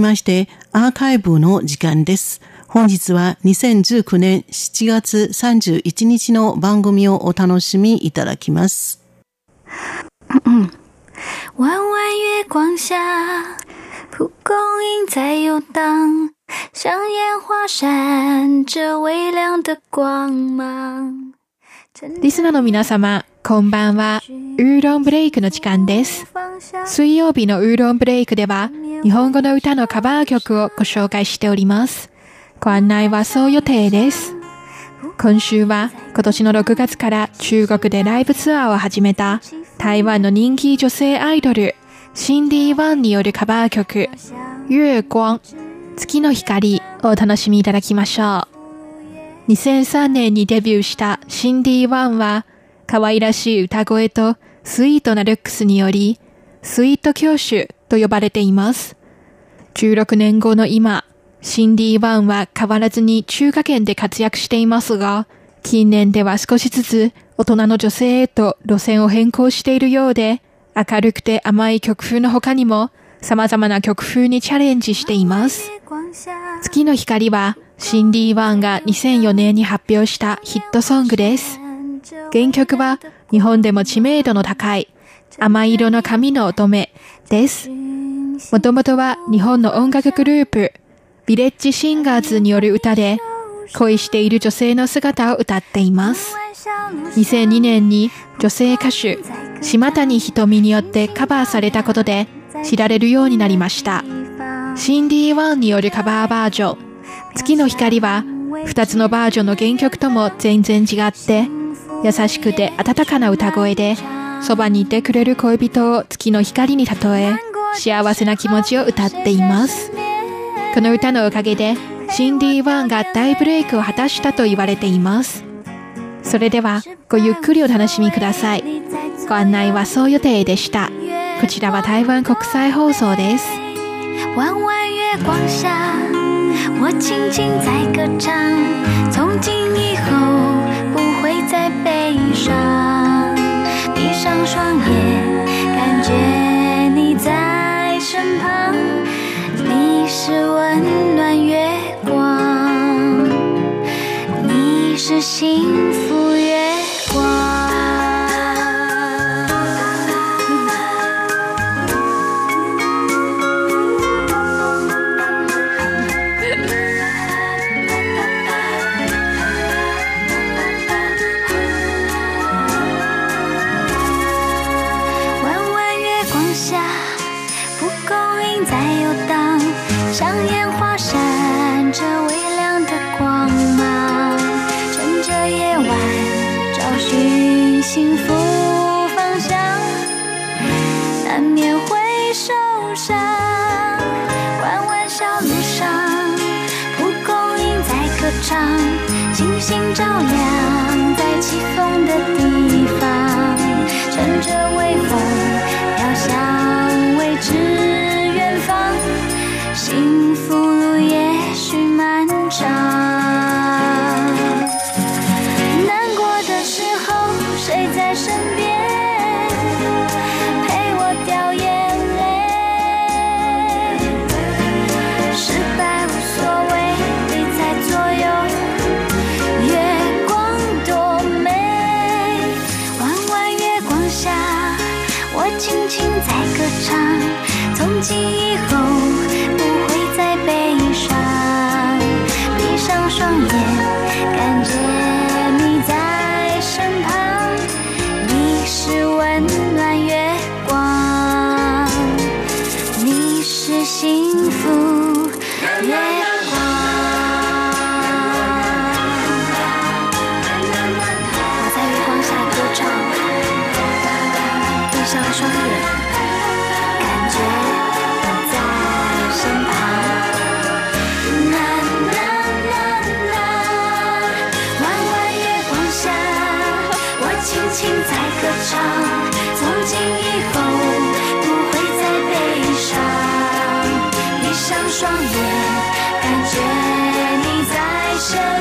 ましてアーカイブの時間です。本日は2019年7月31日の番組をお楽しみいただきます。弯弯月光下，蒲公英在游荡，像烟花闪着微亮的光芒。リスナーの皆様、こんばんは。ウーロンブレイクの時間です。水曜日のウーロンブレイクでは、日本語の歌のカバー曲をご紹介しております。ご案内はそう予定です。今週は今年の6月から中国でライブツアーを始めた台湾の人気女性アイドル、シンディ・ワンによるカバー曲、月光、月の光をお楽しみいただきましょう。2003年にデビューしたシンディ・ワンは、可愛らしい歌声とスイートなルックスにより、スイート教主と呼ばれています。16年後の今、シンディ・ワンは変わらずに中華圏で活躍していますが、近年では少しずつ大人の女性へと路線を変更しているようで、明るくて甘い曲風の他にも様々な曲風にチャレンジしています。月の光はシンディ・ワンが2004年に発表したヒットソングです。原曲は日本でも知名度の高い亜麻色の髪の乙女です。もともとは日本の音楽グループ、ビレッジシンガーズによる歌で、恋している女性の姿を歌っています。2002年に女性歌手、島谷ひとみによってカバーされたことで知られるようになりました。シンディ・ワンによるカバーバージョン、月の光は2つのバージョンの原曲とも全然違って、優しくて温かな歌声で、そばにいてくれる恋人を月の光に例え、幸せな気持ちを歌っています。この歌のおかげで、シンディ・ワンが大ブレイクを果たしたと言われています。それでは、ごゆっくりお楽しみください。ご案内はそう予定でした。こちらは台湾国際放送です。弯弯月光下，我轻轻在歌唱。从今以后不会再悲伤，上双眼，感觉。在游荡，像烟花闪着微亮的光芒，趁着夜晚找寻幸福方向，难免会受伤，弯弯小路上，蒲公英在歌唱，星星照亮在起风的地方。情在歌唱，从今以后不会再悲伤，闭上双眼，感觉你在身旁。